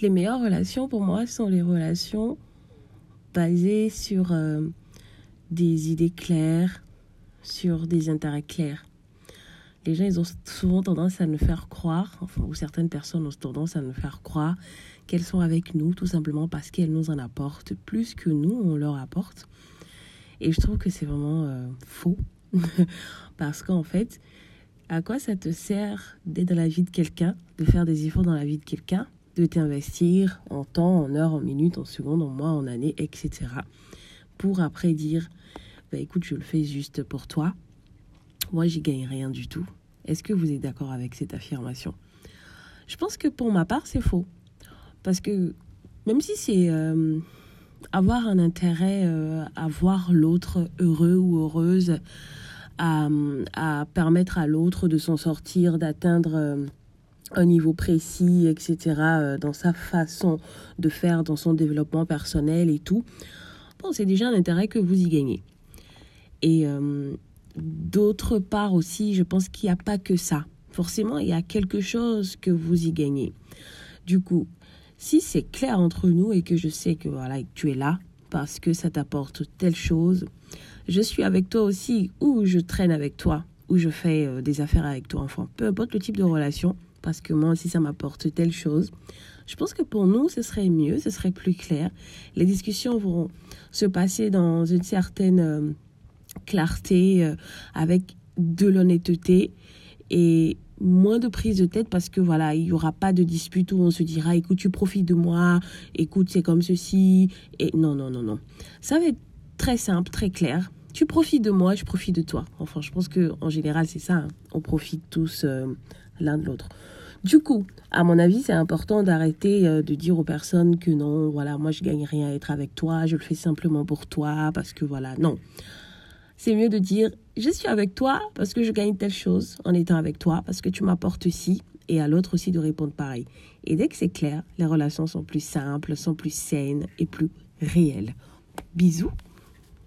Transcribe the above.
les meilleures relations pour moi sont les relations basées sur euh, des idées claires, sur des intérêts clairs. Les gens, ils ont souvent tendance à nous faire croire, ou certaines personnes ont tendance à nous faire croire qu'elles sont avec nous tout simplement parce qu'elles nous en apportent plus que nous, on leur apporte. Et je trouve que c'est vraiment euh, faux. parce qu'en fait, à quoi ça te sert d'être dans la vie de quelqu'un, de faire des efforts dans la vie de quelqu'un, de t'investir en temps, en heures, en minutes, en secondes, en mois, en années, etc. Pour après dire, bah, écoute, je le fais juste pour toi. Moi, j'y gagne rien du tout. Est-ce que vous êtes d'accord avec cette affirmation? Je pense que pour ma part, c'est faux. Parce que même si c'est euh, avoir un intérêt euh, à voir l'autre heureux ou heureuse, à, à permettre à l'autre de s'en sortir, d'atteindre euh, un niveau précis, etc., dans sa façon de faire, dans son développement personnel et tout, bon, c'est déjà un intérêt que vous y gagnez. Et d'autre part aussi, je pense qu'il n'y a pas que ça. Forcément, il y a quelque chose que vous y gagnez. Du coup, si c'est clair entre nous et que je sais que voilà, tu es là parce que ça t'apporte telle chose, je suis avec toi aussi ou je traîne avec toi ou je fais euh, des affaires avec toi, enfin, peu importe le type de relation, parce que moi aussi ça m'apporte telle chose. Je pense que pour nous, ce serait mieux, ce serait plus clair. Les discussions vont se passer dans une certaine euh, clarté, euh, avec de l'honnêteté et moins de prise de tête parce que voilà, il y aura pas de dispute où on se dira écoute, tu profites de moi, écoute, c'est comme ceci et non non non non. Ça va être très simple, très clair. Tu profites de moi, je profite de toi. Enfin, je pense que en général, c'est ça, hein. on profite tous euh, l'un de l'autre. Du coup, à mon avis, c'est important d'arrêter euh, de dire aux personnes que non, voilà, moi je gagne rien à être avec toi, je le fais simplement pour toi parce que voilà, non c'est mieux de dire je suis avec toi parce que je gagne telle chose en étant avec toi, parce que tu m'apportes ci, et à l'autre aussi de répondre pareil. Et dès que c'est clair, les relations sont plus simples, sont plus saines et plus réelles. Bisous